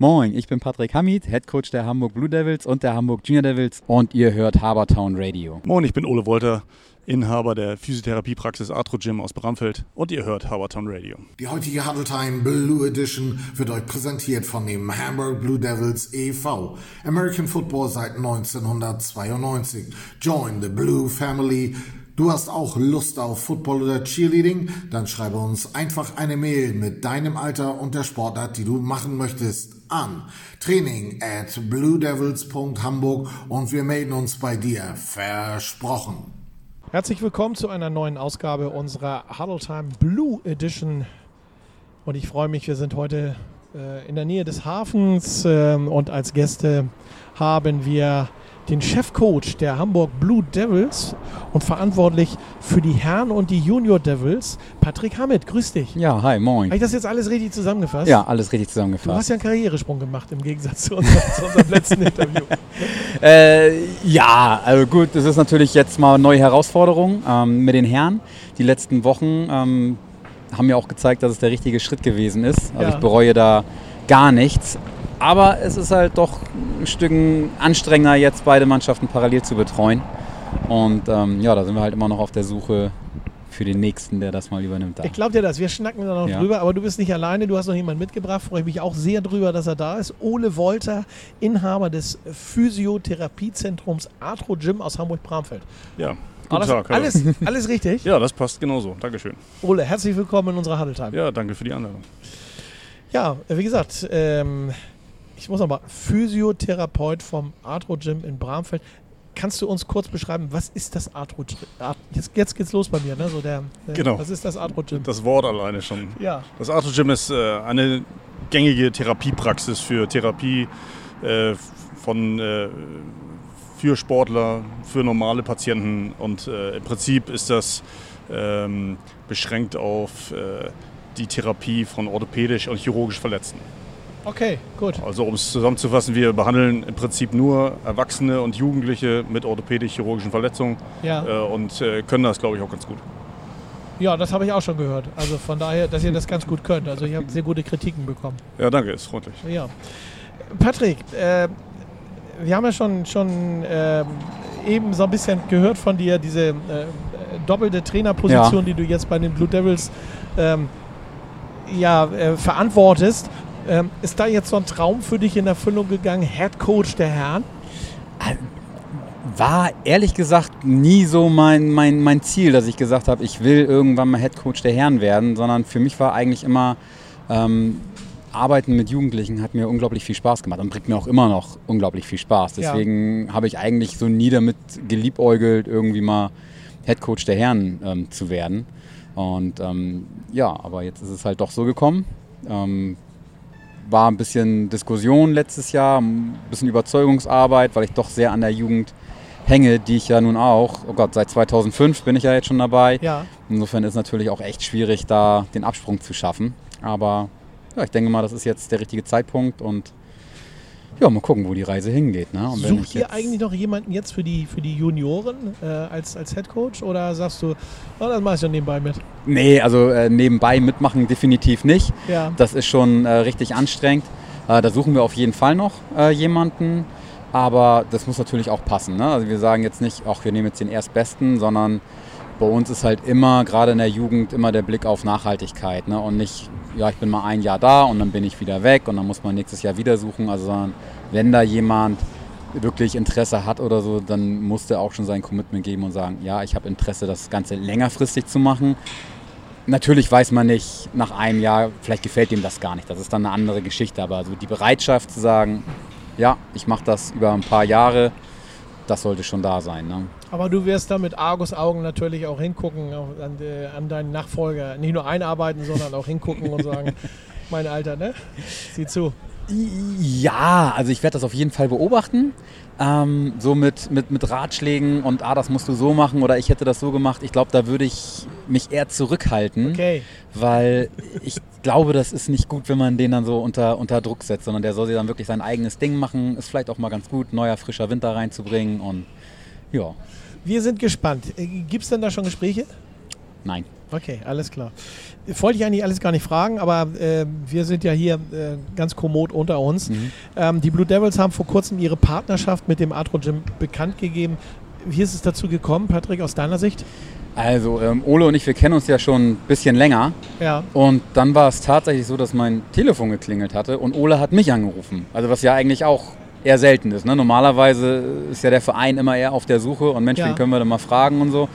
Moin, ich bin Patrick Hamid, Head Coach der Hamburg Blue Devils und der Hamburg Junior Devils und ihr hört Habertown Radio. Moin, ich bin Ole Wolter, Inhaber der Physiotherapiepraxis Arthro Gym aus Bramfeld und ihr hört Habertown Radio. Die heutige Huddle Blue Edition wird euch präsentiert von dem Hamburg Blue Devils e.V. American Football seit 1992. Join the Blue Family. Du hast auch Lust auf Football oder Cheerleading? Dann schreibe uns einfach eine Mail mit deinem Alter und der Sportart, die du machen möchtest, an training at bluedevils.hamburg und wir melden uns bei dir. Versprochen. Herzlich willkommen zu einer neuen Ausgabe unserer Huddle Time Blue Edition. Und ich freue mich, wir sind heute äh, in der Nähe des Hafens äh, und als Gäste haben wir den Chefcoach der Hamburg Blue Devils und verantwortlich für die Herren und die Junior Devils, Patrick Hammett. Grüß dich. Ja, hi, moin. Habe ich das jetzt alles richtig zusammengefasst? Ja, alles richtig zusammengefasst. Du hast ja einen Karrieresprung gemacht im Gegensatz zu, unser, zu unserem letzten Interview. Äh, ja, also gut, das ist natürlich jetzt mal eine neue Herausforderung ähm, mit den Herren. Die letzten Wochen ähm, haben mir auch gezeigt, dass es der richtige Schritt gewesen ist. Also ja. ich bereue da gar nichts. Aber es ist halt doch ein Stück anstrengender, jetzt beide Mannschaften parallel zu betreuen. Und ähm, ja, da sind wir halt immer noch auf der Suche für den Nächsten, der das mal übernimmt. Da. Ich glaube dir das, wir schnacken da noch ja. drüber, aber du bist nicht alleine, du hast noch jemanden mitgebracht, freue ich mich auch sehr drüber, dass er da ist. Ole Wolter, Inhaber des Physiotherapiezentrums Arthro Gym aus Hamburg-Bramfeld. Ja, Guten Tag. Alles, alles richtig? ja, das passt genauso. Dankeschön. Ole, herzlich willkommen in unserer Huddle Time. Ja, danke für die Einladung. Ja, wie gesagt, ähm, ich muss aber Physiotherapeut vom Arthro Gym in Bramfeld. Kannst du uns kurz beschreiben, was ist das Arthro Gym? Jetzt, jetzt geht's los bei mir, ne? So der, der, genau. Was ist das Arthro Gym? Das Wort alleine schon. Ja. Das Arthro Gym ist äh, eine gängige Therapiepraxis für Therapie äh, von äh, für Sportler, für normale Patienten und äh, im Prinzip ist das ähm, beschränkt auf äh, die Therapie von orthopädisch und chirurgisch Verletzten. Okay, gut. Also um es zusammenzufassen, wir behandeln im Prinzip nur Erwachsene und Jugendliche mit orthopädisch-chirurgischen Verletzungen ja. äh, und äh, können das, glaube ich, auch ganz gut. Ja, das habe ich auch schon gehört. Also von daher, dass ihr das ganz gut könnt. Also ich habe sehr gute Kritiken bekommen. Ja, danke, ist freundlich. Ja. Patrick, äh, wir haben ja schon, schon ähm, eben so ein bisschen gehört von dir, diese äh, doppelte Trainerposition, ja. die du jetzt bei den Blue Devils ähm, ja, äh, verantwortest. Ähm, ist da jetzt so ein Traum für dich in Erfüllung gegangen, Head Coach der Herren? War ehrlich gesagt nie so mein, mein, mein Ziel, dass ich gesagt habe, ich will irgendwann mal Head Coach der Herren werden, sondern für mich war eigentlich immer ähm, Arbeiten mit Jugendlichen hat mir unglaublich viel Spaß gemacht und bringt mir auch immer noch unglaublich viel Spaß. Deswegen ja. habe ich eigentlich so nie damit geliebäugelt, irgendwie mal Head Coach der Herren ähm, zu werden. Und ähm, ja, aber jetzt ist es halt doch so gekommen. Ähm, war ein bisschen Diskussion letztes Jahr, ein bisschen Überzeugungsarbeit, weil ich doch sehr an der Jugend hänge, die ich ja nun auch, oh Gott, seit 2005 bin ich ja jetzt schon dabei. Ja. Insofern ist es natürlich auch echt schwierig, da den Absprung zu schaffen. Aber ja, ich denke mal, das ist jetzt der richtige Zeitpunkt und ja, mal gucken, wo die Reise hingeht. Ne? Sucht ihr eigentlich noch jemanden jetzt für die, für die Junioren äh, als, als Head Coach oder sagst du, oh, das mache ich ja nebenbei mit? Nee, also äh, nebenbei mitmachen definitiv nicht. Ja. Das ist schon äh, richtig anstrengend. Äh, da suchen wir auf jeden Fall noch äh, jemanden. Aber das muss natürlich auch passen. Ne? Also wir sagen jetzt nicht, ach, wir nehmen jetzt den Erstbesten, sondern bei uns ist halt immer, gerade in der Jugend, immer der Blick auf Nachhaltigkeit. Ne? Und nicht, ja, ich bin mal ein Jahr da und dann bin ich wieder weg und dann muss man nächstes Jahr wieder suchen. Also wenn da jemand wirklich Interesse hat oder so, dann muss der auch schon sein Commitment geben und sagen, ja, ich habe Interesse, das Ganze längerfristig zu machen. Natürlich weiß man nicht, nach einem Jahr, vielleicht gefällt ihm das gar nicht. Das ist dann eine andere Geschichte. Aber also die Bereitschaft zu sagen, ja, ich mache das über ein paar Jahre, das sollte schon da sein. Ne? Aber du wirst da mit Argus Augen natürlich auch hingucken an, die, an, deinen Nachfolger. Nicht nur einarbeiten, sondern auch hingucken und sagen, mein Alter, ne? Sieh zu. Ja, also ich werde das auf jeden Fall beobachten. Ähm, so mit, mit, mit Ratschlägen und ah, das musst du so machen oder ich hätte das so gemacht. Ich glaube, da würde ich mich eher zurückhalten, okay. weil ich glaube, das ist nicht gut, wenn man den dann so unter, unter Druck setzt, sondern der soll sich dann wirklich sein eigenes Ding machen. Ist vielleicht auch mal ganz gut, neuer frischer Winter reinzubringen und ja. Wir sind gespannt. Äh, Gibt es denn da schon Gespräche? Nein. Okay, alles klar. Wollte ich eigentlich alles gar nicht fragen, aber äh, wir sind ja hier äh, ganz kommod unter uns. Mhm. Ähm, die Blue Devils haben vor kurzem ihre Partnerschaft mit dem Atro Gym bekannt gegeben. Wie ist es dazu gekommen, Patrick, aus deiner Sicht? Also ähm, Ole und ich, wir kennen uns ja schon ein bisschen länger. Ja. Und dann war es tatsächlich so, dass mein Telefon geklingelt hatte und Ole hat mich angerufen. Also was ja eigentlich auch eher selten ist. Ne? Normalerweise ist ja der Verein immer eher auf der Suche und Mensch, Ja. wen können wir denn mal fragen und so.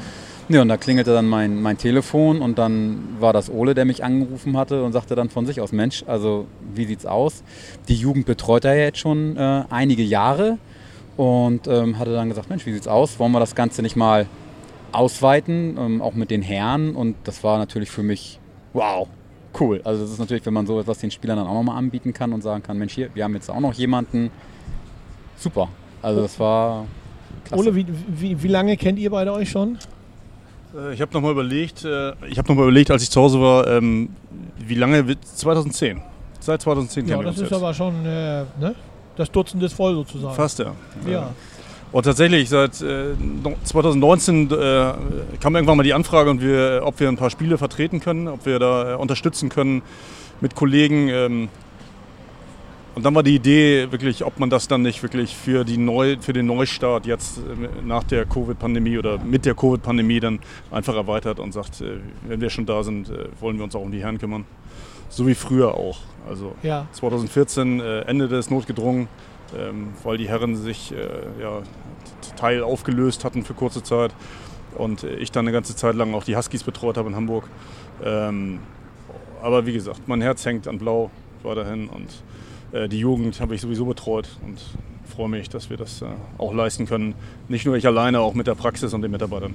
Ja, und da klingelte dann mein, mein Telefon und dann war das Ole, der mich angerufen hatte und sagte dann von sich aus, Mensch, also wie sieht's aus? Die Jugend betreut er ja jetzt schon äh, einige Jahre und ähm, hatte dann gesagt, Mensch, wie sieht's aus? Wollen wir das Ganze nicht mal ausweiten, ähm, auch mit den Herren? Und das war natürlich für mich, wow, cool. Also das ist natürlich, wenn man so etwas den Spielern dann auch nochmal anbieten kann und sagen kann, Mensch, hier, wir haben jetzt auch noch jemanden. Super. Also das war klasse. Ole, wie, wie, wie lange kennt ihr beide euch schon? Äh, Ich habe nochmal überlegt, äh, ich habe noch mal überlegt, als ich zu Hause war, ähm, wie lange wird 2010? Seit 2010 Ja, kennen wir das uns ist jetzt. aber schon äh, ne? das Dutzend ist voll sozusagen. Fast ja. Ja. Und tatsächlich, seit äh, no- 2019 äh, kam irgendwann mal die Anfrage, und wir, ob wir ein paar Spiele vertreten können, ob wir da äh, unterstützen können mit Kollegen. Ähm, und dann war die Idee wirklich, ob man das dann nicht wirklich für, die Neu, für den Neustart jetzt äh, nach der Covid-Pandemie oder mit der Covid-Pandemie dann einfach erweitert und sagt, äh, wenn wir schon da sind, äh, wollen wir uns auch um die Herren kümmern. So wie früher auch. Also Ja. 2014 äh, endete es notgedrungen, ähm, weil die Herren sich äh, ja, Teil aufgelöst hatten für kurze Zeit und ich dann eine ganze Zeit lang auch die Huskies betreut habe in Hamburg. Ähm, aber wie gesagt, mein Herz hängt an Blau weiterhin und die Jugend habe ich sowieso betreut und freue mich, dass wir das äh, auch leisten können. Nicht nur ich alleine, auch mit der Praxis und den Mitarbeitern.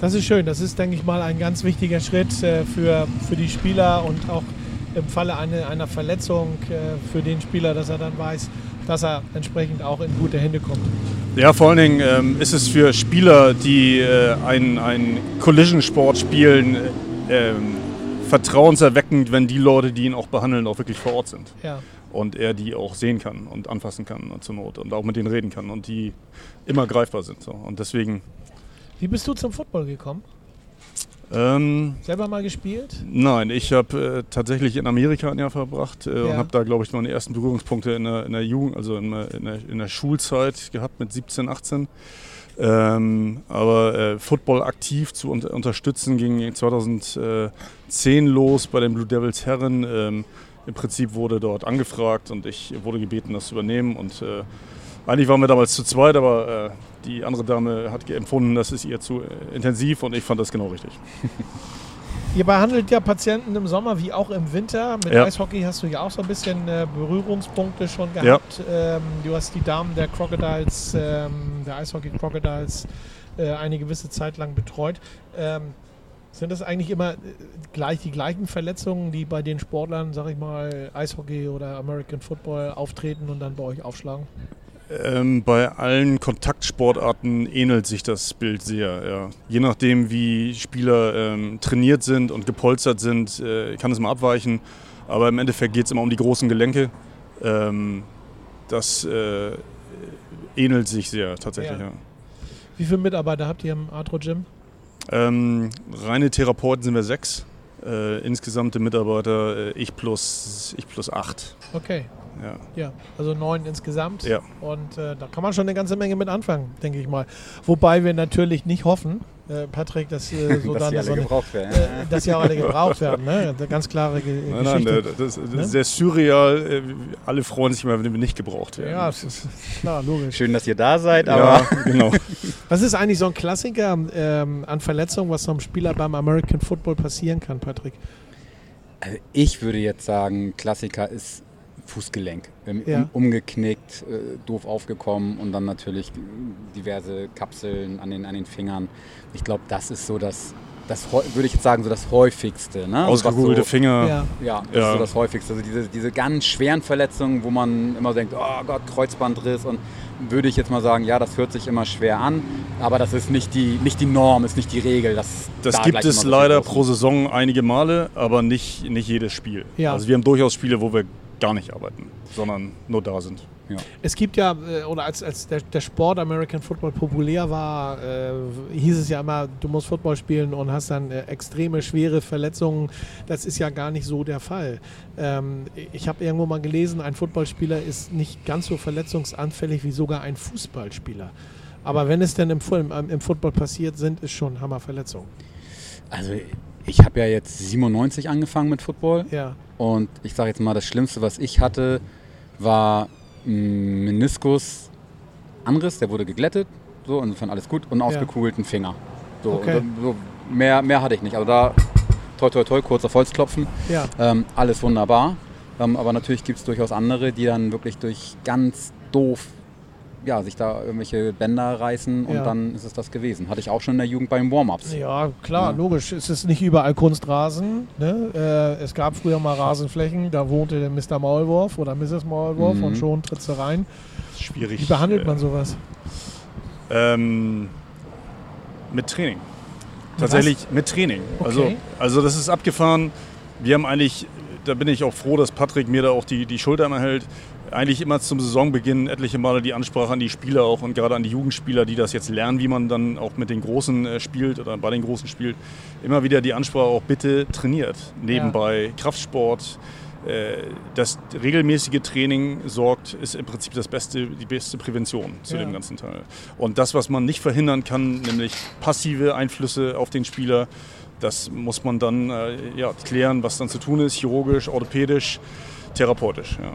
Das ist schön. Das ist, denke ich mal, ein ganz wichtiger Schritt äh, für, für die Spieler und auch im Falle eine, einer Verletzung äh, für den Spieler, dass er dann weiß, dass er entsprechend auch in gute Hände kommt. Ja, vor allen Dingen ähm, ist es für Spieler, die äh, einen, einen Collision-Sport spielen, äh, ähm, vertrauenserweckend, wenn die Leute, die ihn auch behandeln, auch wirklich vor Ort sind. Ja. Und er die auch sehen kann und anfassen kann und zur Not und auch mit denen reden kann und die immer greifbar sind. So. Und deswegen, Wie bist du zum Football gekommen? ähm, Selber mal gespielt? nein, ich habe äh, tatsächlich in Amerika ein Jahr verbracht äh, und Ja. habe da, glaube ich, meine ersten Berührungspunkte in der, in der Jugend, also in in, der, in der Schulzeit gehabt mit 17, 18. Ähm, aber äh, Football aktiv zu unter unterstützen ging 2010 los bei den Blue Devils Herren. Ähm, Im Prinzip wurde dort angefragt und ich wurde gebeten, das zu übernehmen. Und äh, eigentlich waren wir damals zu zweit, aber äh, die andere Dame hat empfunden, das ist ihr zu äh, intensiv und ich fand das genau richtig. Ihr behandelt ja Patienten im Sommer wie auch im Winter. Mit Ja. Eishockey hast du ja auch so ein bisschen äh, Berührungspunkte schon gehabt. Ähm, du hast die Damen der Crocodiles, ähm, der Eishockey Crocodiles, äh, eine gewisse Zeit lang betreut. Ähm, sind das eigentlich immer äh, gleich die gleichen Verletzungen, die bei den Sportlern, sag ich mal, Eishockey oder American Football auftreten und dann bei euch aufschlagen? Ähm, bei allen Kontaktsportarten ähnelt sich das Bild sehr. Ja. Je nachdem, wie Spieler ähm, trainiert sind und gepolstert sind, äh, kann es mal abweichen. Aber im Endeffekt geht es immer um die großen Gelenke. Ähm, das äh, ähnelt sich sehr tatsächlich. Ja. Ja. Wie viele Mitarbeiter habt ihr im Atro Gym? Ähm, reine Therapeuten sind wir sechs. Äh, insgesamte Mitarbeiter äh, ich plus ich plus acht. Okay, Ja. ja, also neun insgesamt. Ja. Und äh, da kann man schon eine ganze Menge mit anfangen, denke ich mal. Wobei wir natürlich nicht hoffen, äh, Patrick, dass äh, so dass dann die alle so eine, gebraucht werden. äh, dass die auch alle gebraucht werden. Ne? Ganz klare Ge Nein, nein, Geschichte. das, das Ne? ist sehr surreal. Äh, Alle freuen sich immer, wenn wir nicht gebraucht werden. ja, das ist klar, logisch. Schön, dass ihr da seid, aber ja, genau. Was ist eigentlich so ein Klassiker ähm, an Verletzungen, was so einem Spieler beim American Football passieren kann, Patrick? Also ich würde jetzt sagen, Klassiker ist Fußgelenk. Ähm, Ja. um, umgeknickt, äh, doof aufgekommen und dann natürlich diverse Kapseln an den, an den Fingern. Ich glaube, das ist so das, das würde ich jetzt sagen, so das häufigste. Ne? Ausgekugelte Was so, Finger. Ja. Ja, das Ja. ist so das häufigste. Also diese, diese ganz schweren Verletzungen, wo man immer denkt, oh Gott, Kreuzbandriss und würde ich jetzt mal sagen, ja, das hört sich immer schwer an, aber das ist nicht die, nicht die Norm, ist nicht die Regel. dass Das da gibt es leider pro Saison einige Male, aber nicht, nicht jedes Spiel. Ja. Also wir haben durchaus Spiele, wo wir gar nicht arbeiten, sondern nur da sind. Ja. Es gibt ja, äh, oder als, als der, der Sport American Football populär war, äh, hieß es ja immer, du musst Football spielen und hast dann äh, extreme, schwere Verletzungen. Das ist ja gar nicht so der Fall. Ähm, ich habe irgendwo mal gelesen, ein Footballspieler ist nicht ganz so verletzungsanfällig wie sogar ein Fußballspieler. Aber wenn es denn im, im, im Football passiert, sind es schon Hammerverletzungen. Also ich habe ja jetzt 97 angefangen mit Football. Ja. Und ich sage jetzt mal, das Schlimmste, was ich hatte, war Meniskus Anriss, der wurde geglättet, so insofern alles gut und ausgekugelten ja. Finger. So, okay. so, mehr, mehr hatte ich nicht. Also da toi toi toi, kurz auf Holz klopfen. Ja. Ähm, alles wunderbar. Ähm, aber natürlich gibt es durchaus andere, die dann wirklich durch ganz doof ja, sich da irgendwelche Bänder reißen und ja. dann ist es das gewesen. Hatte ich auch schon in der Jugend beim Warm-Ups. Ja, klar, ja. logisch. Es ist nicht überall Kunstrasen. Ne? Äh, es gab früher mal Rasenflächen, da wohnte der Mr. Maulwurf oder Mrs. Maulwurf mhm. und schon tritt sie rein. Schwierig. Wie behandelt man sowas? Ähm, mit Training. Tatsächlich Was? mit Training. Also, okay. Also, also das ist abgefahren. Wir haben eigentlich, da bin ich auch froh, dass Patrick mir da auch die, die Schulter immer hält eigentlich immer zum Saisonbeginn etliche Male die Ansprache an die Spieler auch und gerade an die Jugendspieler, die das jetzt lernen, wie man dann auch mit den Großen äh, spielt oder bei den Großen spielt, immer wieder die Ansprache auch bitte trainiert. Nebenbei ja. Kraftsport, äh, das regelmäßige Training sorgt, ist im Prinzip das beste, die beste Prävention zu ja. dem ganzen Teil. Und das, was man nicht verhindern kann, nämlich passive Einflüsse auf den Spieler, das muss man dann äh, ja, klären, was dann zu tun ist, chirurgisch, orthopädisch, therapeutisch. Ja.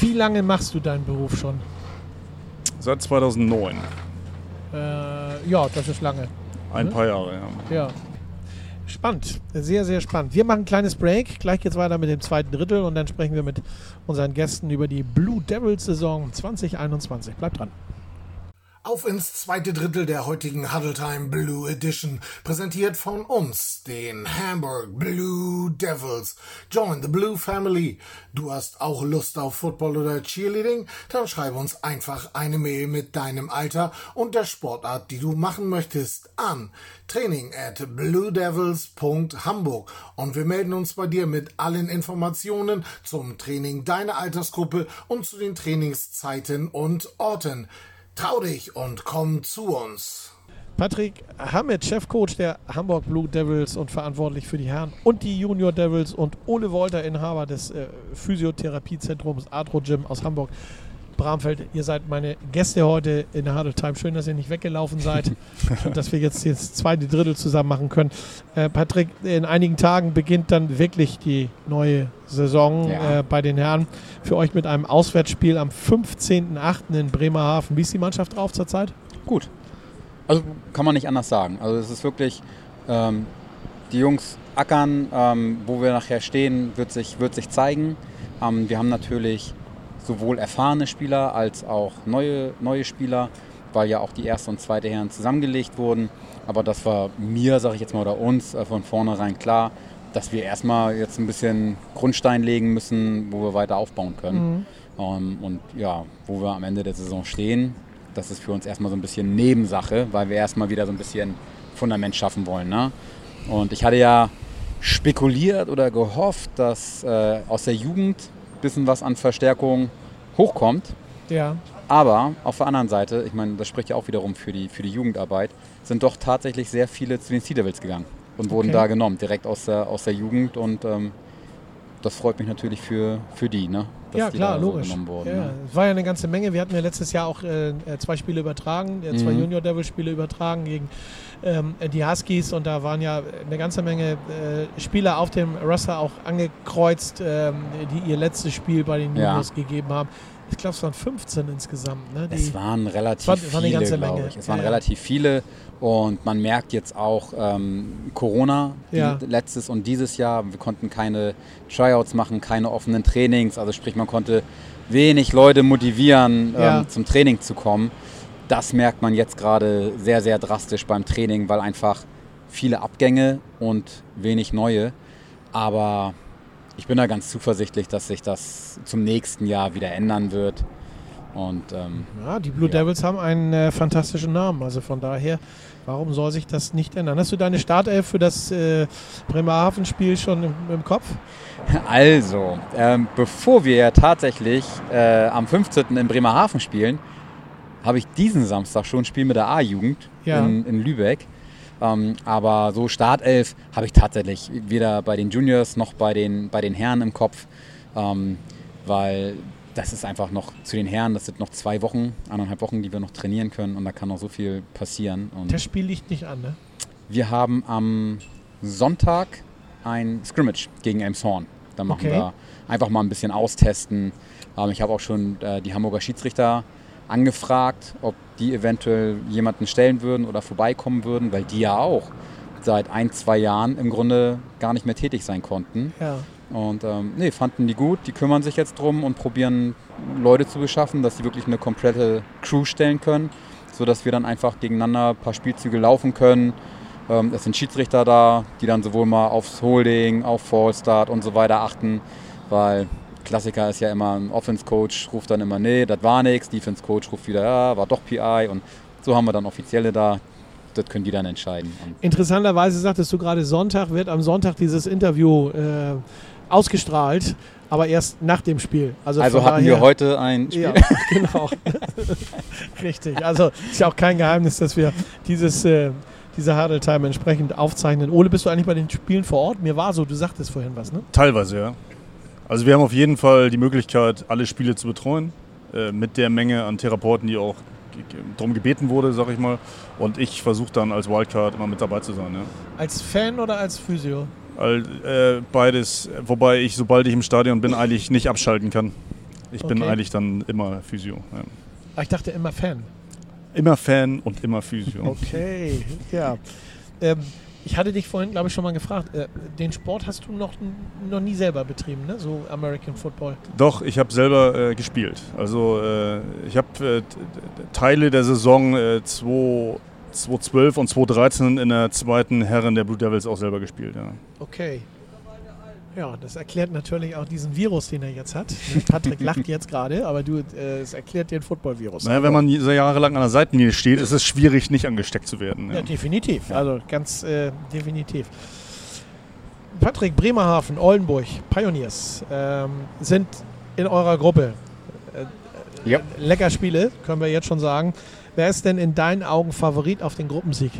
Wie lange machst du deinen Beruf schon? Seit 2009. Äh, ja, das ist lange. Ein ne? paar Jahre, ja. Ja. Spannend, sehr, sehr spannend. Wir machen ein kleines Break. Gleich geht es weiter mit dem zweiten Drittel und dann sprechen wir mit unseren Gästen über die Blue Devils Saison 2021. Bleibt dran. Auf ins zweite Drittel der heutigen Huddle Time Blue Edition, präsentiert von uns, den Hamburg Blue Devils. Join the Blue Family. Du hast auch Lust auf Football oder Cheerleading? Dann schreibe uns einfach eine Mail mit deinem Alter und der Sportart, die du machen möchtest, an training at bluedevils.hamburg und wir melden uns bei dir mit allen Informationen zum Training deiner Altersgruppe und zu den Trainingszeiten und Orten. Trau dich und komm zu uns. Patrick Hammett, Chefcoach der Hamburg Blue Devils und verantwortlich für die Herren und die Junior Devils und Ole Wolter, Inhaber des äh, Physiotherapiezentrums Arthro Gym aus Hamburg. Bramfeld, ihr seid meine Gäste heute in der Huddle Time. Schön, dass ihr nicht weggelaufen seid und dass wir jetzt das zweite Drittel zusammen machen können. Äh, Patrick, in einigen Tagen beginnt dann wirklich die neue Saison ja. äh, bei den Herren. Für euch mit einem Auswärtsspiel am 15.08. in Bremerhaven. Wie ist die Mannschaft drauf zurzeit? Gut. Also kann man nicht anders sagen. Also es ist wirklich, ähm, die Jungs ackern, ähm, wo wir nachher stehen, wird sich, wird sich zeigen. Ähm, wir haben natürlich sowohl erfahrene Spieler als auch neue, neue Spieler, weil ja auch die erste und zweite Herren zusammengelegt wurden. Aber das war mir, sage ich jetzt mal, oder uns äh, von vornherein klar, dass wir erstmal jetzt ein bisschen Grundstein legen müssen, wo wir weiter aufbauen können. Mhm. Um, ähm, und ja, wo wir am Ende der Saison stehen, das ist für uns erstmal so ein bisschen Nebensache, weil wir erstmal wieder so ein bisschen Fundament schaffen wollen. Ne? Und ich hatte ja spekuliert oder gehofft, dass äh, aus der Jugend bisschen was an Verstärkung hochkommt. Ja. Aber auf der anderen Seite, ich meine, das spricht ja auch wiederum für die, für die Jugendarbeit, sind doch tatsächlich sehr viele zu den Sea Devils gegangen und wurden okay. da genommen, direkt aus der, aus der Jugend. Und ähm, das freut mich natürlich für, für die, ne? Ja, klar, logisch. So wurden, ja, ne? Es war ja eine ganze Menge. Wir hatten ja letztes Jahr auch äh, zwei Spiele übertragen, äh, zwei mhm. Junior Devil Spiele übertragen gegen ähm, die Huskies und da waren ja eine ganze Menge äh, Spieler auf dem Roster auch angekreuzt, ähm, die ihr letztes Spiel bei den Juniors ja. gegeben haben. Ich glaube, es waren 15 insgesamt. Ne? es waren relativ war, war viele, glaube ich. Es waren relativ viele und man merkt jetzt auch ähm, Corona ja. letztes und dieses Jahr. Wir konnten keine Tryouts machen, keine offenen Trainings. Also sprich, man konnte wenig Leute motivieren, ähm, zum Training zu kommen. Das merkt man jetzt gerade sehr, sehr drastisch beim Training, weil einfach viele Abgänge und wenig neue. Aber ich bin da ganz zuversichtlich, dass sich das zum nächsten Jahr wieder ändern wird. Und ähm, Ja, die Blue Ja. Devils haben einen äh, fantastischen Namen. Also von daher, warum soll sich das nicht ändern? Hast du deine Startelf für das äh, Bremerhaven-Spiel schon im, im Kopf? Also, ähm, bevor wir tatsächlich äh, am 15. in Bremerhaven spielen, habe ich diesen Samstag schon ein Spiel mit der A-Jugend Ja. in, in Lübeck. Ähm, aber so Startelf habe ich tatsächlich weder bei den Juniors noch bei den, bei den Herren im Kopf, ähm, weil das ist einfach noch zu den Herren, das sind noch zwei Wochen, eineinhalb Wochen, die wir noch trainieren können und da kann noch so viel passieren. Und Das Spiel liegt nicht an, ne? wir haben am Sonntag ein Scrimmage gegen Elmshorn. Da machen Okay. wir einfach mal ein bisschen austesten. Ähm, ich habe auch schon äh, die Hamburger Schiedsrichter angefragt, ob die eventuell jemanden stellen würden oder vorbeikommen würden, weil die ja auch seit ein, zwei Jahren im Grunde gar nicht mehr tätig sein konnten. Ja. Und ähm, nee, fanden die gut, die kümmern sich jetzt drum und probieren Leute zu beschaffen, dass sie wirklich eine komplette Crew stellen können, sodass wir dann einfach gegeneinander ein paar Spielzüge laufen können. Ähm, es sind Schiedsrichter da, die dann sowohl mal aufs Holding, auf Fallstart und so weiter achten, weil Klassiker ist ja immer ein Offense-Coach ruft dann immer, nee, das war nichts, Defense-Coach ruft wieder, ja, war doch PI und so haben wir dann Offizielle da, das können die dann entscheiden. Interessanterweise sagtest du gerade, Sonntag wird am Sonntag dieses Interview äh, ausgestrahlt, aber erst nach dem Spiel. Also, also hatten daher, wir heute ein Spiel. Ja, genau. Richtig. Also ist ja auch kein Geheimnis, dass wir dieses, äh, diese Hurdle Time entsprechend aufzeichnen. Ole, bist du eigentlich bei den Spielen vor Ort? Mir war so, du sagtest vorhin was, ne? Teilweise, ja. Also wir haben auf jeden Fall die Möglichkeit, alle Spiele zu betreuen. Äh, mit der Menge an Therapeuten, die auch darum gebeten wurde, sag ich mal. Und ich versuche dann als Wildcard immer mit dabei zu sein. Ja. Als Fan oder als Physio? All, äh, beides, wobei ich, sobald ich im Stadion bin, eigentlich nicht abschalten kann. Ich bin Okay. eigentlich dann immer Physio. Ja. Ah, Ich dachte immer Fan. Immer Fan und immer Physio. Okay, ja. Ähm, ich hatte dich vorhin, glaube ich, schon mal gefragt. Äh, den Sport hast du noch, noch nie selber betrieben, ne? So American Football. Doch, ich habe selber äh, gespielt. Also äh, ich habe äh, Teile der Saison äh, 2 2012 und 2013 in der zweiten Herren der Blue Devils auch selber gespielt. Ja. Okay. Ja, das erklärt natürlich auch diesen Virus, den er jetzt hat. Patrick lacht jetzt gerade, aber du, äh, es erklärt den Football-Virus. Naja, wenn man so jahrelang an der Seitenlinie steht, ist es schwierig, nicht angesteckt zu werden. Ja, Ja. definitiv. Also ganz äh, definitiv. Patrick, Bremerhaven, Oldenburg, Pioneers ähm, sind in eurer Gruppe. Äh, Ja. Lecker Spiele, können wir jetzt schon sagen. Wer ist denn in deinen Augen Favorit auf den Gruppensieg?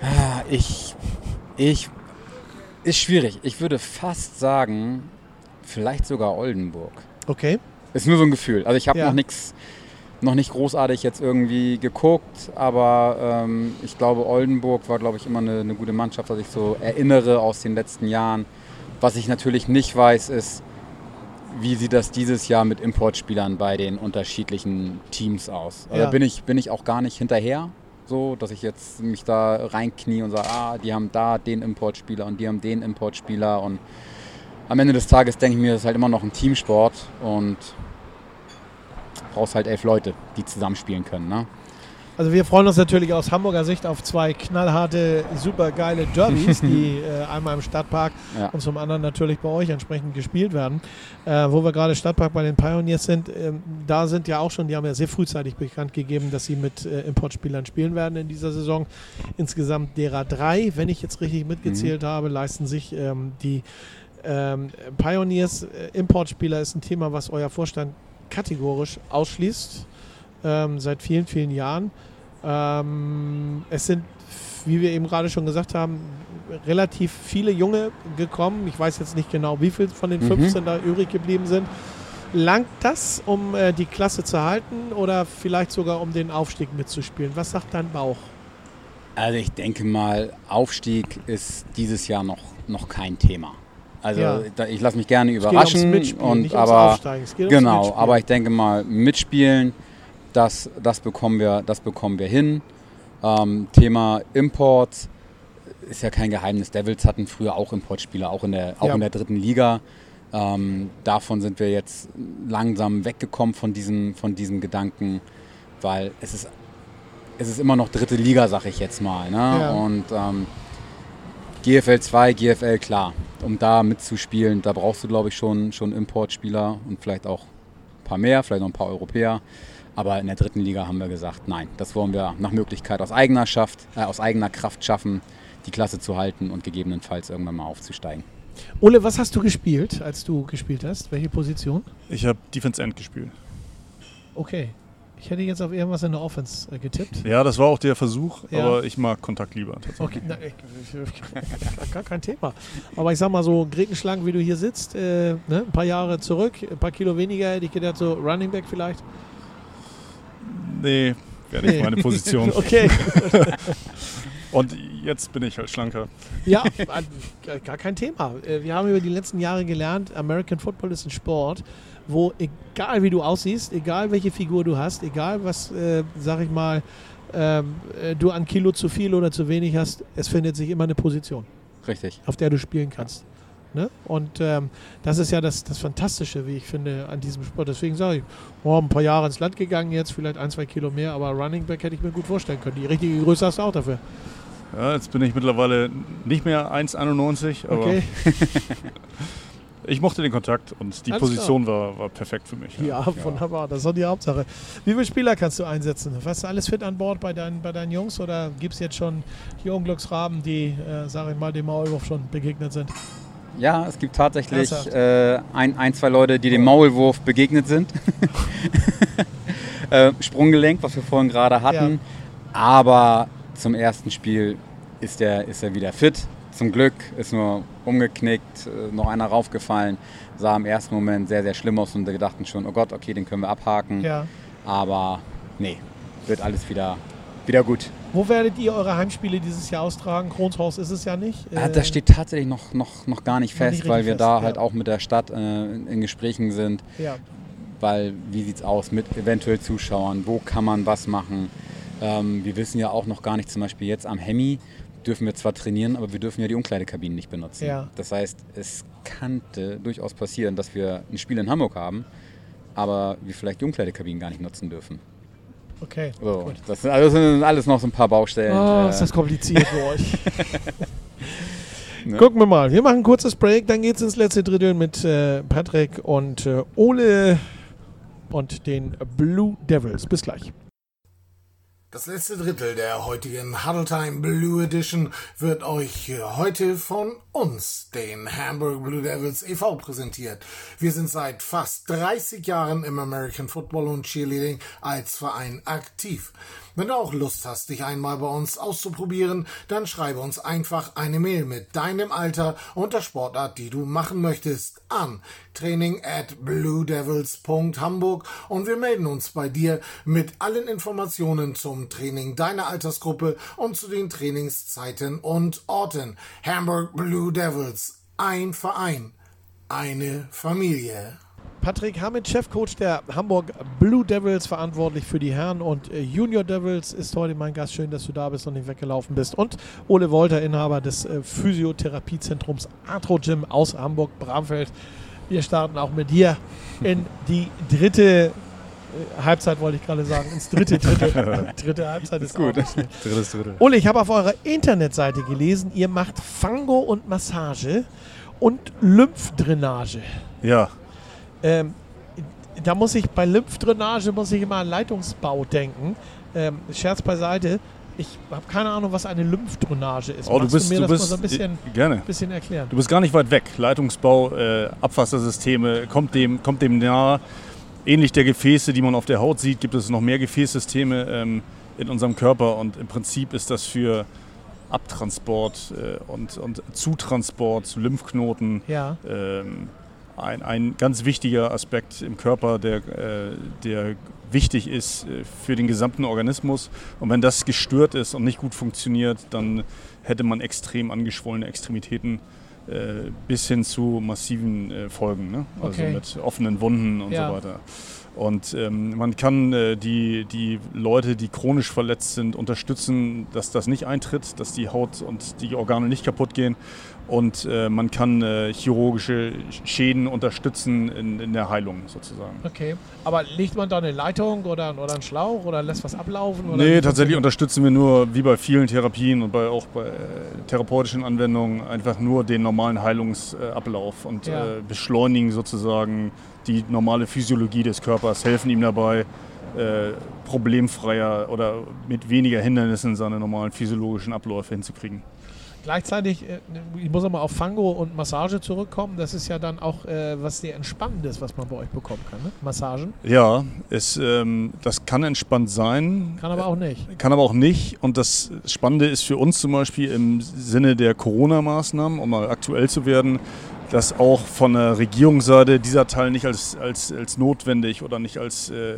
Ah, Ich, ich, ist schwierig. Ich würde fast sagen, vielleicht sogar Oldenburg. Okay. Ist nur so ein Gefühl. Also ich habe Ja. noch nichts, noch nicht großartig jetzt irgendwie geguckt, aber ähm, ich glaube, Oldenburg war, glaube ich, immer eine, eine gute Mannschaft, was ich so erinnere aus den letzten Jahren. Was ich natürlich nicht weiß, ist, wie sieht das dieses Jahr mit Importspielern bei den unterschiedlichen Teams aus? Also Ja. Da bin ich, bin ich auch gar nicht hinterher, so dass ich jetzt mich da reinknie und sage, ah, die haben da den Importspieler und die haben den Importspieler und am Ende des Tages denke ich mir, das ist halt immer noch ein Teamsport und brauchst halt elf Leute, die zusammenspielen können. Ne? Also wir freuen uns natürlich aus Hamburger Sicht auf zwei knallharte, super geile Derbys, die äh, einmal im Stadtpark Ja. und zum anderen natürlich bei euch entsprechend gespielt werden. Äh, wo wir gerade Stadtpark bei den Pioneers sind, ähm, da sind ja auch schon, die haben ja sehr frühzeitig bekannt gegeben, dass sie mit äh, Importspielern spielen werden in dieser Saison. Insgesamt derer drei, wenn ich jetzt richtig mitgezählt habe, leisten sich ähm, die ähm, Pioneers. Äh, Importspieler ist ein Thema, was euer Vorstand kategorisch ausschließt ähm, seit vielen, vielen Jahren. Ähm, es sind, wie wir eben gerade schon gesagt haben, relativ viele Junge gekommen. Ich weiß jetzt nicht genau, wie viele von den Mhm. 15 da übrig geblieben sind. Langt das, um äh, die Klasse zu halten oder vielleicht sogar um den Aufstieg mitzuspielen? Was sagt dein Bauch? Also ich denke mal, Aufstieg ist dieses Jahr noch, noch kein Thema. Also Ja. da, ich lasse mich gerne überraschen. und, aber genau, aber ich denke mal, mitspielen, das, das, bekommen, wir, das bekommen wir hin. Ähm, Thema Import ist ja kein Geheimnis. Devils hatten früher auch Importspieler, auch in der, auch Ja. in der dritten Liga. Ähm, davon sind wir jetzt langsam weggekommen von diesem, von diesem Gedanken, weil es ist, es ist immer noch dritte Liga, sag ich jetzt mal. Ne? Ja. Und ähm, GFL 2, GFL klar, um da mitzuspielen, da brauchst du glaube ich schon, schon Importspieler und vielleicht auch ein paar mehr, vielleicht noch ein paar Europäer. Aber in der dritten Liga haben wir gesagt, nein, das wollen wir nach Möglichkeit aus eigener, Schaft, äh, aus eigener Kraft schaffen, die Klasse zu halten und gegebenenfalls irgendwann mal aufzusteigen. Ole, was hast du gespielt, als du gespielt hast? Welche Position? Ich habe Defense End gespielt. Okay. Ich hätte jetzt auf irgendwas in der Offense äh, getippt. Ja, das war auch der Versuch, Ja. aber ich mag Kontakt lieber. tatsächlich. Okay, na, ich, ich, gar kein Thema. Aber ich sag mal so, Grekenschlangen, wie du hier sitzt, äh, ne, ein paar Jahre zurück, ein paar Kilo weniger, hätte ich gedacht, so Running Back vielleicht. Nee, wäre nicht meine Position. Okay. Und jetzt bin ich halt schlanker. Ja, gar kein Thema. Äh, Wir haben über die letzten Jahre gelernt, American Football ist ein Sport, wo egal wie du aussiehst, egal welche Figur du hast, egal was, äh, sag ich mal, ähm, äh, du an Kilo zu viel oder zu wenig hast, es findet sich immer eine Position, Richtig. auf der du spielen kannst. Ne? Und ähm, das ist ja das, das Fantastische, wie ich finde, an diesem Sport. Deswegen sage ich, oh, ein paar Jahre ins Land gegangen jetzt, vielleicht ein, zwei Kilo mehr, aber Running Back hätte ich mir gut vorstellen können. Die richtige Größe hast du auch dafür. Ja, jetzt bin ich mittlerweile nicht mehr 1,91, aber Okay? ich mochte den Kontakt und die Alles Position war, war perfekt für mich. Ja, wunderbar. Das ist doch die Hauptsache. Wie viele Spieler kannst du einsetzen? Warst du alles fit an Bord bei deinen, bei deinen Jungs oder gibt es jetzt schon die Unglücksraben, die, äh, sage ich mal, dem Maulwurf schon begegnet sind? Ja, es gibt tatsächlich äh, ein, ein, zwei Leute, die dem Maulwurf begegnet sind. äh, Sprunggelenk, was wir vorhin gerade hatten. Aber zum ersten Spiel ist er, ist er wieder fit. Zum Glück ist nur umgeknickt, äh, noch einer raufgefallen. Sah im ersten Moment sehr, sehr schlimm aus und wir dachten schon, oh Gott, okay, den können wir abhaken. Ja. Aber nee, wird alles wieder, wieder gut. Wo werdet ihr eure Heimspiele dieses Jahr austragen? Kronshaus ist es ja nicht. Ah, Äh, das steht tatsächlich noch, noch, noch gar nicht fest, nicht weil wir fest, da ja. halt auch mit der Stadt äh, in Gesprächen sind. Ja. Weil, wie sieht es aus mit eventuell Zuschauern? Wo kann man was machen? Ähm, wir wissen ja auch noch gar nicht, zum Beispiel jetzt am Hemi dürfen wir zwar trainieren, aber wir dürfen ja die Umkleidekabinen nicht benutzen. Ja. Das heißt, es könnte durchaus passieren, dass wir ein Spiel in Hamburg haben, aber wir vielleicht die Umkleidekabinen gar nicht nutzen dürfen. Okay. So, Gut. das sind, also sind alles noch so ein paar Baustellen. Oh, ist das kompliziert für euch. Ne? Gucken wir mal. Wir machen ein kurzes Break, dann geht's ins letzte Drittel mit äh, Patrick und äh, Ole und den Blue Devils. Bis gleich. Das letzte Drittel der heutigen Huddle Time Blue Edition wird euch äh, heute von uns, den Hamburg Blue Devils e.V. präsentiert. Wir sind seit fast 30 Jahren im American Football und Cheerleading als Verein aktiv. Wenn du auch Lust hast, dich einmal bei uns auszuprobieren, dann schreibe uns einfach eine Mail mit deinem Alter und der Sportart, die du machen möchtest, an training at bluedevils.hamburg und wir melden uns bei dir mit allen Informationen zum Training deiner Altersgruppe und zu den Trainingszeiten und Orten. Hamburg Blue Devils, ein Verein, eine Familie. Patrick Hamid, Chefcoach der Hamburg Blue Devils, verantwortlich für die Herren und äh, Junior Devils, ist heute mein Gast. Schön, dass du da bist und nicht weggelaufen bist. Und Ole Wolter, Inhaber des äh, Physiotherapiezentrums Arthro Gym aus Hamburg-Bramfeld. Wir starten auch mit dir in die dritte äh, Halbzeit, wollte ich gerade sagen. Ins dritte Drittel. dritte Halbzeit ist, gut. Nicht schlecht. Drittes Drittel. Ole, ich habe auf eurer Internetseite gelesen, ihr macht Fango und Massage und Lymphdrainage. Ja, Ähm, da muss ich bei Lymphdrainage muss ich immer an Leitungsbau denken. Ähm, Scherz beiseite. Ich habe keine Ahnung, was eine Lymphdrainage ist. oh, du bist, mir du das bist mal so ein bisschen, äh, gerne. bisschen erklären? Du bist gar nicht weit weg. Leitungsbau, äh, Abwassersysteme, kommt dem, kommt dem nahe. Ähnlich der Gefäße, die man auf der Haut sieht, gibt es noch mehr Gefäßsysteme ähm, in unserem Körper und im Prinzip ist das für Abtransport äh, und, und Zutransport zu Lymphknoten Ja, ähm, ein, ein ganz wichtiger Aspekt im Körper, der, äh, der wichtig ist äh, für den gesamten Organismus. Und wenn das gestört ist und nicht gut funktioniert, dann hätte man extrem angeschwollene Extremitäten äh, bis hin zu massiven Folgen, ne? also Okay. mit offenen Wunden und Ja. so weiter. Und ähm, man kann äh, die, die Leute, die chronisch verletzt sind, unterstützen, dass das nicht eintritt, dass die Haut und die Organe nicht kaputt gehen. und äh, man kann äh, chirurgische Schäden unterstützen in, in, der Heilung sozusagen. Okay, aber legt man da eine Leitung oder, oder einen Schlauch oder lässt was ablaufen? Oder nee, tatsächlich unterstützen wir nur, wie bei vielen Therapien und bei, auch bei äh, therapeutischen Anwendungen, einfach nur den normalen Heilungsablauf und ja. Äh, beschleunigen sozusagen die normale Physiologie des Körpers, helfen ihm dabei, äh, problemfreier oder mit weniger Hindernissen seine normalen physiologischen Abläufe hinzukriegen. Gleichzeitig, äh, ich muss nochmal auf Fango und Massage zurückkommen. Das ist ja dann auch äh, was sehr Entspannendes, was man bei euch bekommen kann, ne? Massagen. Ja, es, ähm, das kann entspannt sein. Kann aber auch nicht. Kann aber auch nicht. Und das Spannende ist für uns zum Beispiel im Sinne der Corona-Maßnahmen, um mal aktuell zu werden, dass auch von der Regierungsseite dieser Teil nicht als, als, als notwendig oder nicht als, äh,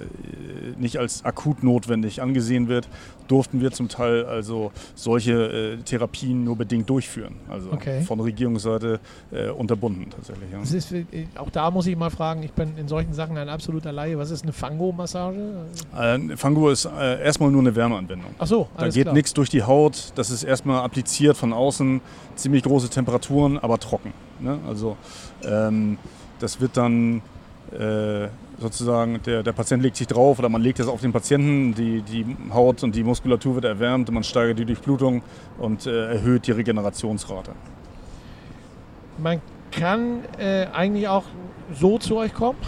nicht als akut notwendig angesehen wird, durften wir zum Teil also solche äh, Therapien nur bedingt durchführen. Also okay. von Regierungsseite äh, unterbunden tatsächlich. Ja. Ist, äh, auch da muss ich mal fragen, ich bin in solchen Sachen ein absoluter Laie. Was ist eine Fango-Massage? Äh, Fango ist äh, erstmal nur eine Wärmeanwendung. Ach so, Da geht nichts durch die Haut. Das ist erstmal appliziert von außen, ziemlich große Temperaturen, aber trocken. Ne? Also ähm, das wird dann äh, sozusagen, der, der Patient legt sich drauf oder man legt es auf den Patienten, die, die Haut und die Muskulatur wird erwärmt man steigert die Durchblutung und äh, erhöht die Regenerationsrate. Man kann äh, eigentlich auch so zu euch kommen?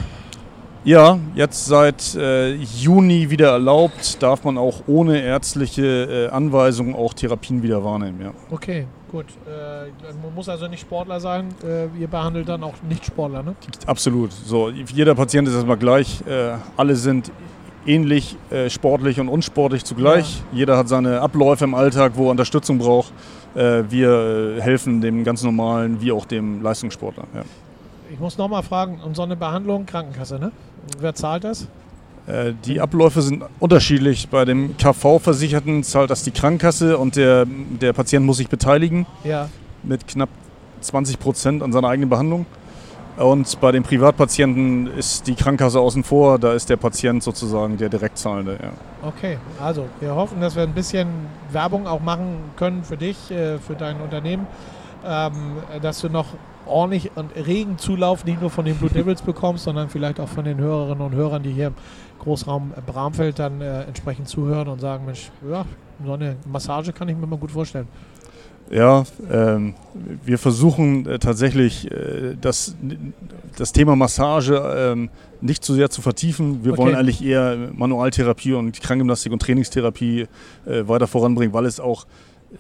Ja, jetzt seit äh, Juni wieder erlaubt, darf man auch ohne ärztliche äh, Anweisung auch Therapien wieder wahrnehmen. Ja. Okay, gut. Äh, man muss also nicht Sportler sein. Äh, ihr behandelt dann auch Nicht-Sportler, ne? Absolut. So, jeder Patient ist erstmal gleich. Äh, alle sind ähnlich äh, sportlich und unsportlich zugleich. Ja. Jeder hat seine Abläufe im Alltag, wo er Unterstützung braucht. wir helfen dem ganz normalen wie auch dem Leistungssportler. Ja. Ich muss nochmal fragen, und so eine Behandlung, Krankenkasse, ne? Wer zahlt das? Äh, die Abläufe sind unterschiedlich. Bei dem KV-Versicherten zahlt das die Krankenkasse und der, der Patient muss sich beteiligen. Ja. Mit knapp 20 Prozent an seiner eigenen Behandlung. Und bei den Privatpatienten ist die Krankenkasse außen vor, da ist der Patient sozusagen der Direktzahlende. Ja. Okay, also wir hoffen, dass wir ein bisschen Werbung auch machen können für dich, äh, für dein Unternehmen, ähm, dass du noch ordentlich und regen Zulauf nicht nur von den Blue Devils bekommst, sondern vielleicht auch von den Hörerinnen und Hörern, die hier Großraum Bramfeld dann äh, entsprechend zuhören und sagen, Mensch, ja, so eine Massage kann ich mir mal gut vorstellen. Ja, ähm, wir versuchen äh, tatsächlich äh, das, das Thema Massage ähm, nicht zu sehr zu vertiefen. Wir okay. wollen eigentlich eher Manualtherapie und Krankengymnastik und Trainingstherapie äh, weiter voranbringen, weil es auch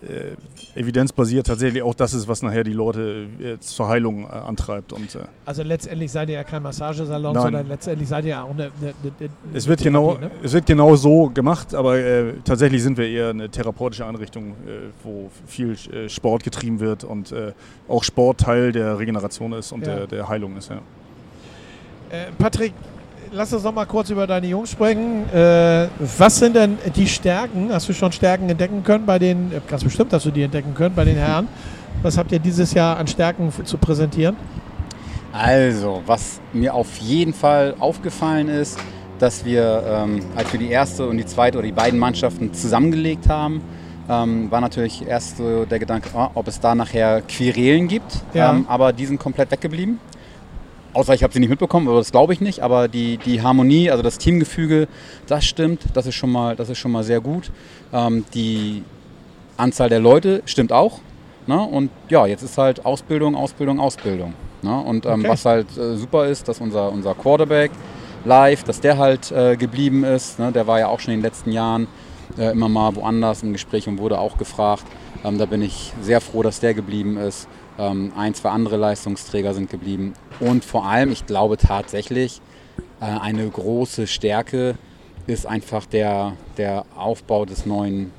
äh, evidenzbasiert tatsächlich auch das ist, was nachher die Leute äh, zur Heilung äh, antreibt. Und, äh also letztendlich seid ihr ja kein Massagesalon, Nein. sondern letztendlich seid ihr ja auch eine, eine, eine es wird genau ne? Es wird genau so gemacht, aber äh, tatsächlich sind wir eher eine therapeutische Einrichtung, wo viel Sport getrieben wird und auch Sport Teil der Regeneration ist und ja. der, der Heilung ist. Ja. Patrick, lass uns noch mal kurz über deine Jungs sprechen. Äh, was sind denn die Stärken? Hast du schon Stärken entdecken können bei den, äh, ganz bestimmt hast du die entdecken können bei den Herren. Was habt ihr dieses Jahr an Stärken zu präsentieren? Also, was mir auf jeden Fall aufgefallen ist, dass wir, ähm, als wir die erste und die zweite oder die beiden Mannschaften zusammengelegt haben, ähm, war natürlich erst so der Gedanke, oh, ob es da nachher Querelen gibt. Ja. Ähm, aber die sind komplett weggeblieben. Außer ich habe sie nicht mitbekommen, aber das glaube ich nicht. Aber die, die Harmonie, also das Teamgefüge, das stimmt. Das ist schon mal, das ist schon mal sehr gut. Ähm, die Anzahl der Leute stimmt auch. Ne? Und ja, jetzt ist halt Ausbildung, Ausbildung, Ausbildung. Ne? Und ähm, okay. was halt äh, super ist, dass unser, unser Quarterback live, dass der halt äh, geblieben ist. Ne? Der war ja auch schon in den letzten Jahren äh, immer mal woanders im Gespräch und wurde auch gefragt. Ähm, da bin ich sehr froh, dass der geblieben ist. Ähm, ein, zwei andere Leistungsträger sind geblieben. Und vor allem, ich glaube tatsächlich, äh, eine große Stärke ist einfach der, der Aufbau des neuen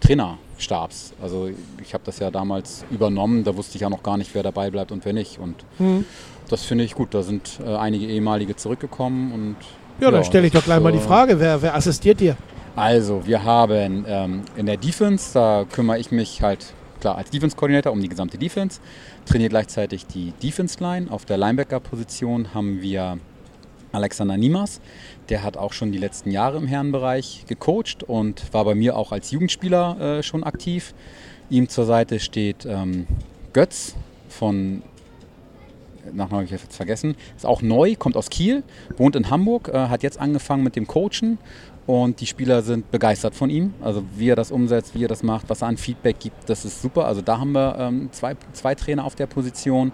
Trainerstabs. Also ich habe das ja damals übernommen, da wusste ich ja noch gar nicht, wer dabei bleibt und wer nicht. Und mhm. das finde ich gut. Da sind äh, einige ehemalige zurückgekommen und ja, dann stelle ich doch gleich mal die Frage, wer, wer assistiert dir? Also, wir haben ähm, in der Defense, da kümmere ich mich halt klar als Defense-Koordinator um die gesamte Defense, trainiere gleichzeitig die Defense-Line. Auf der Linebacker-Position haben wir Alexander Niemas. Der hat auch schon die letzten Jahre im Herrenbereich gecoacht und war bei mir auch als Jugendspieler äh, schon aktiv. Ihm zur Seite steht ähm, Götz, von Nachnamen habe ich jetzt vergessen, ist auch neu, kommt aus Kiel, wohnt in Hamburg, äh, hat jetzt angefangen mit dem Coachen und die Spieler sind begeistert von ihm. Also wie er das umsetzt, wie er das macht, was er an Feedback gibt, das ist super. Also da haben wir ähm, zwei, zwei Trainer auf der Position.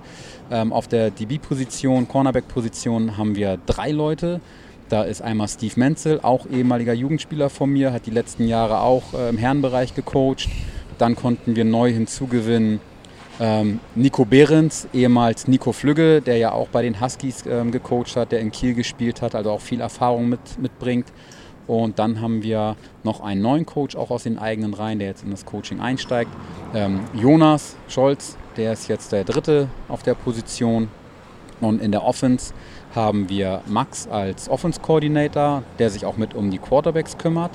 Ähm, auf der DB-Position, Cornerback-Position haben wir drei Leute. Da ist einmal Steve Menzel, auch ehemaliger Jugendspieler von mir, hat die letzten Jahre auch äh, im Herrenbereich gecoacht. Dann konnten wir neu hinzugewinnen ähm, Nico Behrens, ehemals Nico Flügge, der ja auch bei den Huskies ähm, gecoacht hat, der in Kiel gespielt hat, also auch viel Erfahrung mit, mitbringt. Und dann haben wir noch einen neuen Coach, auch aus den eigenen Reihen, der jetzt in das Coaching einsteigt. Ähm, Jonas Scholz, der ist jetzt der Dritte auf der Position. Und in der Offense haben wir Max als Offense Coordinator, der sich auch mit um die Quarterbacks kümmert.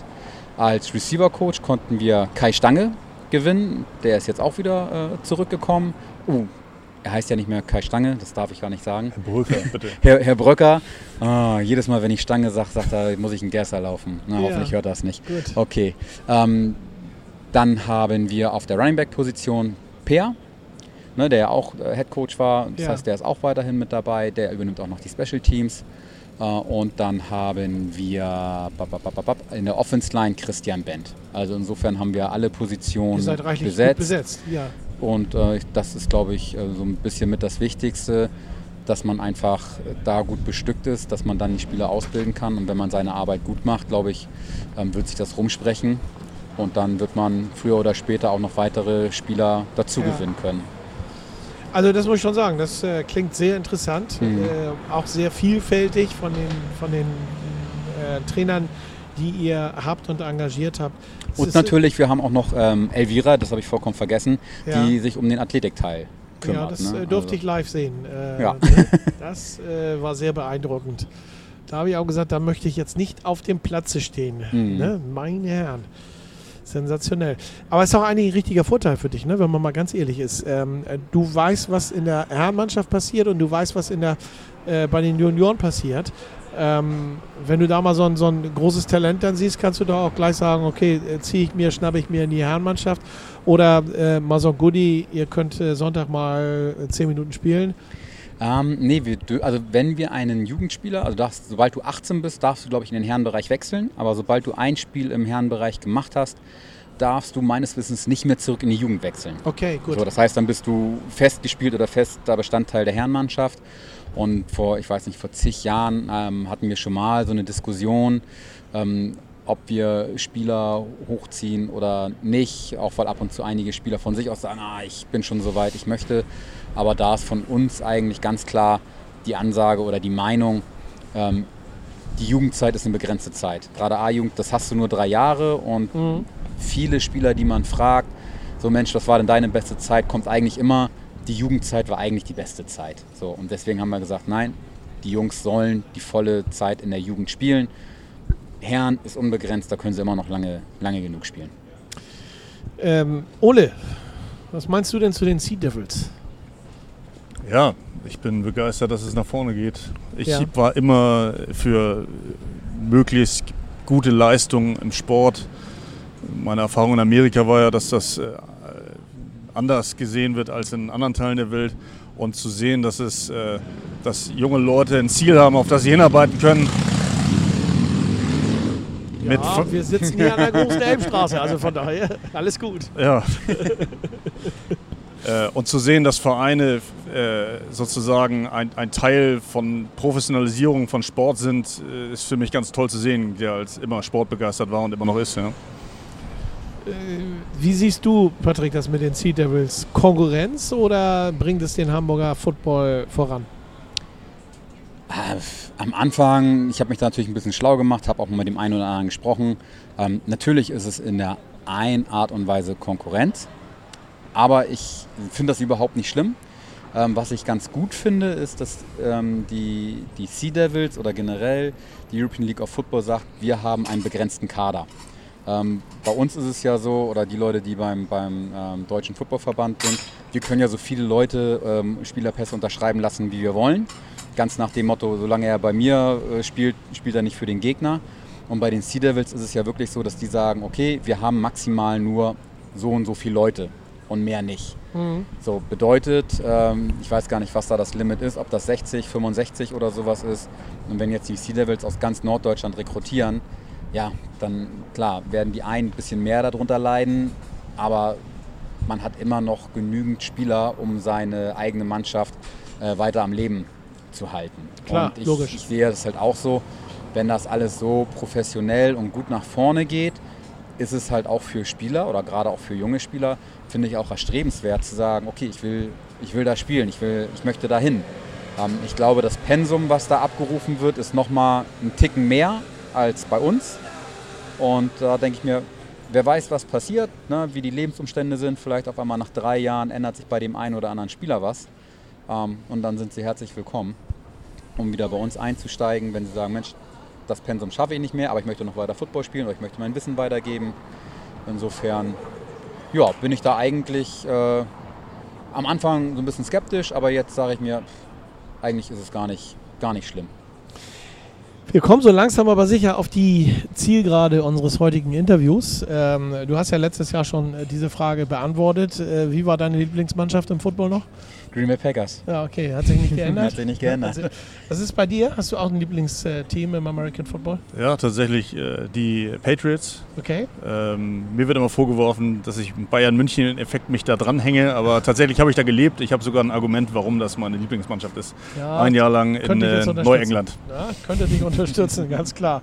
Als Receiver Coach konnten wir Kai Stange gewinnen. Der ist jetzt auch wieder äh, zurückgekommen. Uh, er heißt ja nicht mehr Kai Stange, das darf ich gar nicht sagen. Herr Brücker, bitte. Herr, Herr Bröcker, oh, jedes Mal, wenn ich Stange sage, sagt er, muss ich einen Gerster laufen. Na, Ja. hoffentlich hört er das nicht. Gut. Okay. Ähm, dann haben wir auf der Running Back Position Peer, ne, der ja auch äh, Head Coach war. Das Ja. heißt, der ist auch weiterhin mit dabei. Der übernimmt auch noch die Special Teams. Äh, und dann haben wir in der Offense Line Christian Bent. Also insofern haben wir alle Positionen Ihr seid reichlich besetzt. besetzt. Ja. Und äh, das ist, glaube ich, äh, so ein bisschen mit das Wichtigste, dass man einfach da gut bestückt ist, dass man dann die Spieler ausbilden kann. Und wenn man seine Arbeit gut macht, glaube ich, ähm, wird sich das rumsprechen. Und dann wird man früher oder später auch noch weitere Spieler dazu Ja. gewinnen können. Also das muss ich schon sagen, das äh, klingt sehr interessant, Mhm. äh, auch sehr vielfältig von den, von den äh, Trainern, die ihr habt und engagiert habt. Es Und natürlich, wir haben auch noch ähm, Elvira, das habe ich vollkommen vergessen, Ja. die sich um den Athletikteil kümmert. Ja, das ne? äh, durfte Also- ich live sehen. Äh, Ja. ne? Das äh, war sehr beeindruckend. Da habe ich auch gesagt, da möchte ich jetzt nicht auf dem Platze stehen. Mhm. Ne? Meine Herren. Sensationell. Aber es ist auch eigentlich ein richtiger Vorteil für dich, ne? wenn man mal ganz ehrlich ist. Ähm, äh, du weißt, was in der Herrenmannschaft passiert und du weißt, was in der, äh, bei den Junioren passiert. Ähm, wenn du da mal so ein, so ein großes Talent dann siehst, kannst du da auch gleich sagen, okay, äh, ziehe ich mir, schnappe ich mir in die Herrenmannschaft. Oder äh, mal so ein Goodie, ihr könnt äh, Sonntag mal äh, 10 Minuten spielen. Ähm, nee, wir, also wenn wir einen Jugendspieler, also darfst, sobald du 18 bist, darfst du, glaube ich, in den Herrenbereich wechseln. Aber sobald du ein Spiel im Herrenbereich gemacht hast, darfst du meines Wissens nicht mehr zurück in die Jugend wechseln. Okay, gut. So, das heißt, dann bist du fest gespielt oder fester Bestandteil der Herrenmannschaft. Und vor, ich weiß nicht, vor zig Jahren ähm, hatten wir schon mal so eine Diskussion, ähm, ob wir Spieler hochziehen oder nicht. Auch weil ab und zu einige Spieler von sich aus sagen, ah, ich bin schon so weit, ich möchte. Aber da ist von uns eigentlich ganz klar die Ansage oder die Meinung, ähm, die Jugendzeit ist eine begrenzte Zeit. Gerade A-Jugend, das hast du nur drei Jahre und Mhm. viele Spieler, die man fragt, so Mensch, was war denn deine beste Zeit, kommt eigentlich immer, die Jugendzeit war eigentlich die beste Zeit. So, und deswegen haben wir gesagt, nein, die Jungs sollen die volle Zeit in der Jugend spielen. Herren ist unbegrenzt, da können sie immer noch lange, lange genug spielen. Ähm, Ole, was meinst du denn zu den Sea Devils? Ja, ich bin begeistert, dass es nach vorne geht. Ich Ja. war immer für möglichst gute Leistungen im Sport. Meine Erfahrung in Amerika war ja, dass das äh, anders gesehen wird als in anderen Teilen der Welt. Und zu sehen, dass, es, äh, dass junge Leute ein Ziel haben, auf das sie hinarbeiten können. Ja, wir sitzen hier an der großen Elbstraße, also von daher alles gut. Ja. äh, und zu sehen, dass Vereine äh, sozusagen ein, ein Teil von Professionalisierung von Sport sind, äh, ist für mich ganz toll zu sehen, der als immer sportbegeistert war und immer noch ist. Ja. Äh, Wie siehst du, Patrick, das mit den Sea Devils? Konkurrenz oder bringt es den Hamburger Football voran? Äh, Am Anfang, ich habe mich da natürlich ein bisschen schlau gemacht, habe auch mit dem einen oder anderen gesprochen. Ähm, natürlich ist es in der einen Art und Weise Konkurrenz, aber ich finde das überhaupt nicht schlimm. Ähm, was ich ganz gut finde, ist, dass ähm, die, die Sea Devils oder generell die European League of Football sagt, wir haben einen begrenzten Kader. Ähm, bei uns ist es ja so, oder die Leute, die beim, beim ähm, Deutschen Footballverband sind, wir können ja so viele Leute ähm, Spielerpässe unterschreiben lassen, wie wir wollen. Ganz nach dem Motto, solange er bei mir äh, spielt, spielt er nicht für den Gegner. Und bei den Sea Devils ist es ja wirklich so, dass die sagen, okay, wir haben maximal nur so und so viele Leute und mehr nicht. So bedeutet, ähm, ich weiß gar nicht, was da das Limit ist, ob das 60, 65 oder sowas ist. Und wenn jetzt die Sea Devils aus ganz Norddeutschland rekrutieren, ja, dann klar, werden die einen ein bisschen mehr darunter leiden, aber man hat immer noch genügend Spieler, um seine eigene Mannschaft äh, weiter am Leben zu halten. Klar, und ich, logisch. ich sehe das halt auch so, wenn das alles so professionell und gut nach vorne geht, ist es halt auch für Spieler oder gerade auch für junge Spieler, finde ich auch erstrebenswert zu sagen, okay, ich will, ich will da spielen, ich, will, ich möchte da hin. Ähm, ich glaube, das Pensum, was da abgerufen wird, ist nochmal ein Ticken mehr als bei uns. Und da denke ich mir, wer weiß, was passiert, ne, wie die Lebensumstände sind. Vielleicht auf einmal nach drei Jahren ändert sich bei dem einen oder anderen Spieler was. Ähm, und dann sind sie herzlich willkommen, um wieder bei uns einzusteigen, wenn sie sagen, Mensch, das Pensum schaffe ich nicht mehr, aber ich möchte noch weiter Football spielen oder ich möchte mein Wissen weitergeben. Insofern, ja, bin ich da eigentlich äh, am Anfang so ein bisschen skeptisch, aber jetzt sage ich mir, eigentlich ist es gar nicht, gar nicht schlimm. Wir kommen so langsam aber sicher auf die Zielgerade unseres heutigen Interviews. Ähm, du hast ja letztes Jahr schon äh, diese Frage beantwortet. Äh, wie war deine Lieblingsmannschaft im Football noch? Green Bay Packers. Ja, okay, hat sich nicht geändert. Hat sich nicht geändert. Also, was ist bei dir? Hast du auch ein Lieblingsteam im American Football? Ja, tatsächlich äh, die Patriots. Okay. Ähm, mir wird immer vorgeworfen, dass ich im Bayern München-Effekt mich da dranhänge, aber tatsächlich habe ich da gelebt. Ich habe sogar ein Argument, warum das meine Lieblingsmannschaft ist. Ja, ein Jahr lang in äh. Neuengland. Ja, könnte dich unterstützen, ganz klar.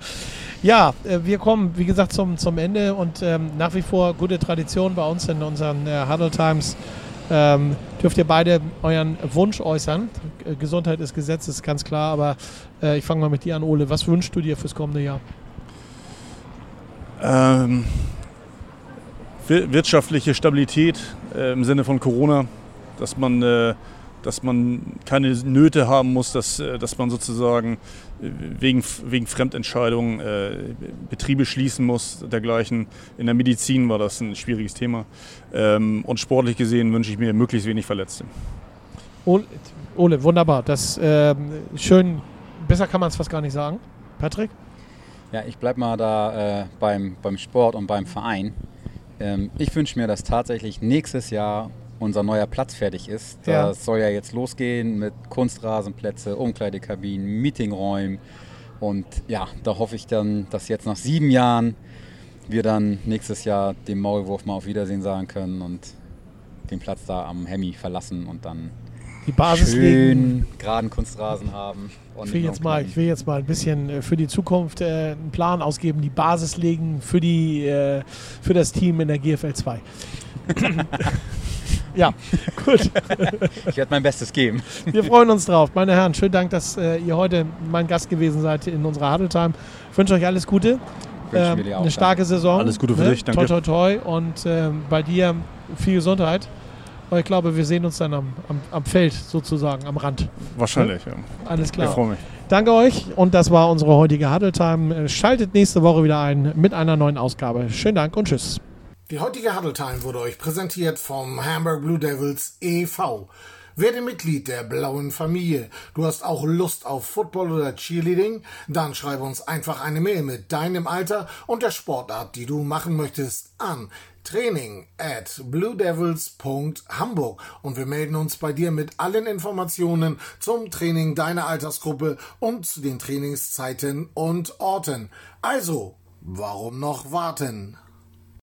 Ja, äh, wir kommen, wie gesagt, zum, zum Ende und ähm, nach wie vor gute Tradition bei uns in unseren äh, Huddle Times. Ähm, dürft ihr beide euren Wunsch äußern. Äh, Gesundheit ist Gesetz, ist ganz klar, aber äh, ich fange mal mit dir an, Ole. Was wünschst du dir fürs kommende Jahr? Ähm, wir- wirtschaftliche Stabilität äh, im Sinne von Corona, dass man, äh, dass man keine Nöte haben muss, dass, äh, dass man sozusagen wegen, wegen Fremdentscheidungen äh, Betriebe schließen muss, dergleichen. In der Medizin war das ein schwieriges Thema. Ähm, und sportlich gesehen wünsche ich mir möglichst wenig Verletzte. Ole, Ole wunderbar. Das ähm, schön, besser kann man es fast gar nicht sagen. Patrick? Ja, ich bleibe mal da äh, beim, beim Sport und beim Verein. Ähm, ich wünsche mir, dass tatsächlich nächstes Jahr unser neuer Platz fertig ist. Ja. Das soll ja jetzt losgehen mit Kunstrasenplätze, Umkleidekabinen, Meetingräumen. Und ja, da hoffe ich dann, dass jetzt nach sieben Jahren wir dann nächstes Jahr dem Maulwurf mal auf Wiedersehen sagen können und den Platz da am Hemmi verlassen und dann Die Basis legen. schön geraden Kunstrasen haben. Ich will, jetzt mal, ich will jetzt mal ein bisschen äh, für die Zukunft äh, einen Plan ausgeben, die Basis legen für, die, äh, für das Team in der GFL 2. ja, gut. Ich werde mein Bestes geben. Wir freuen uns drauf. Meine Herren, schönen Dank, dass äh, ihr heute mein Gast gewesen seid in unserer Huddle Time. Ich wünsche euch alles Gute. Ähm, wir dir auch, eine starke Saison. Alles Gute für dich, danke. Toi, toi, toi. Und ähm, bei dir viel Gesundheit. Aber ich glaube, wir sehen uns dann am, am, am Feld sozusagen, am Rand. Wahrscheinlich, ja. Alles Ich klar. freue mich. Danke euch und das war unsere heutige Huddle Time. Schaltet nächste Woche wieder ein mit einer neuen Ausgabe. Schönen Dank und tschüss. Die heutige Huddle Time wurde euch präsentiert vom Hamburg Blue Devils e.V. Werde Mitglied der blauen Familie. Du hast auch Lust auf Football oder Cheerleading? Dann schreibe uns einfach eine Mail mit deinem Alter und der Sportart, die du machen möchtest, an training at bluedevils.hamburg und wir melden uns bei dir mit allen Informationen zum Training deiner Altersgruppe und zu den Trainingszeiten und Orten. Also, warum noch warten?